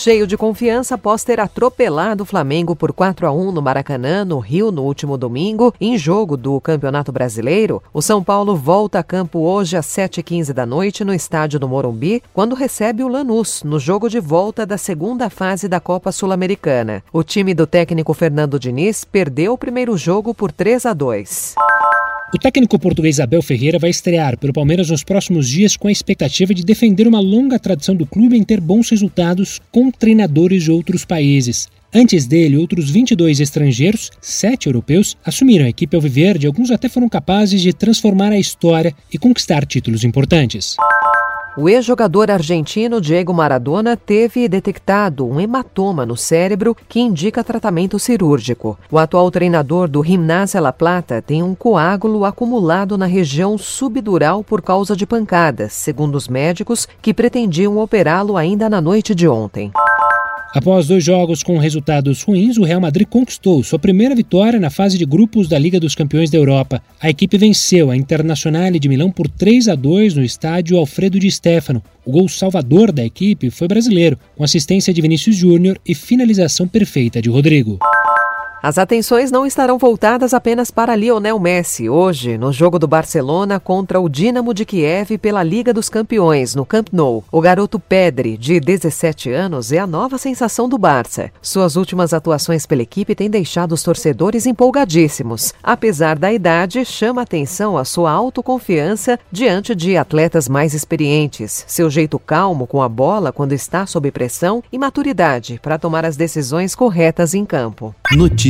Cheio de confiança após ter atropelado o Flamengo por 4 a 1 no Maracanã, no Rio, no último domingo, em jogo do Campeonato Brasileiro, o São Paulo volta a campo hoje às 7h15 da noite no estádio do Morumbi, quando recebe o Lanús, no jogo de volta da segunda fase da Copa Sul-Americana. O time do técnico Fernando Diniz perdeu o primeiro jogo por 3 a 2. O técnico português Abel Ferreira vai estrear pelo Palmeiras nos próximos dias com a expectativa de defender uma longa tradição do clube em ter bons resultados com treinadores de outros países. Antes dele, outros 22 estrangeiros, sete europeus, assumiram a equipe alviverde alguns até foram capazes de transformar a história e conquistar títulos importantes. O ex-jogador argentino Diego Maradona teve detectado um hematoma no cérebro que indica tratamento cirúrgico. O atual treinador do Gimnasia La Plata tem um coágulo acumulado na região subdural por causa de pancadas, segundo os médicos que pretendiam operá-lo ainda na noite de ontem. Após dois jogos com resultados ruins, o Real Madrid conquistou sua primeira vitória na fase de grupos da Liga dos Campeões da Europa. A equipe venceu a Internazionale de Milão por 3 a 2 no estádio Alfredo de Stefano. O gol salvador da equipe foi brasileiro, com assistência de Vinícius Júnior e finalização perfeita de Rodrigo. As atenções não estarão voltadas apenas para Lionel Messi hoje, no jogo do Barcelona contra o Dinamo de Kiev pela Liga dos Campeões, no Camp Nou. O garoto Pedri, de 17 anos, é a nova sensação do Barça. Suas últimas atuações pela equipe têm deixado os torcedores empolgadíssimos. Apesar da idade, chama atenção a sua autoconfiança diante de atletas mais experientes, seu jeito calmo com a bola quando está sob pressão e maturidade para tomar as decisões corretas em campo. Notícia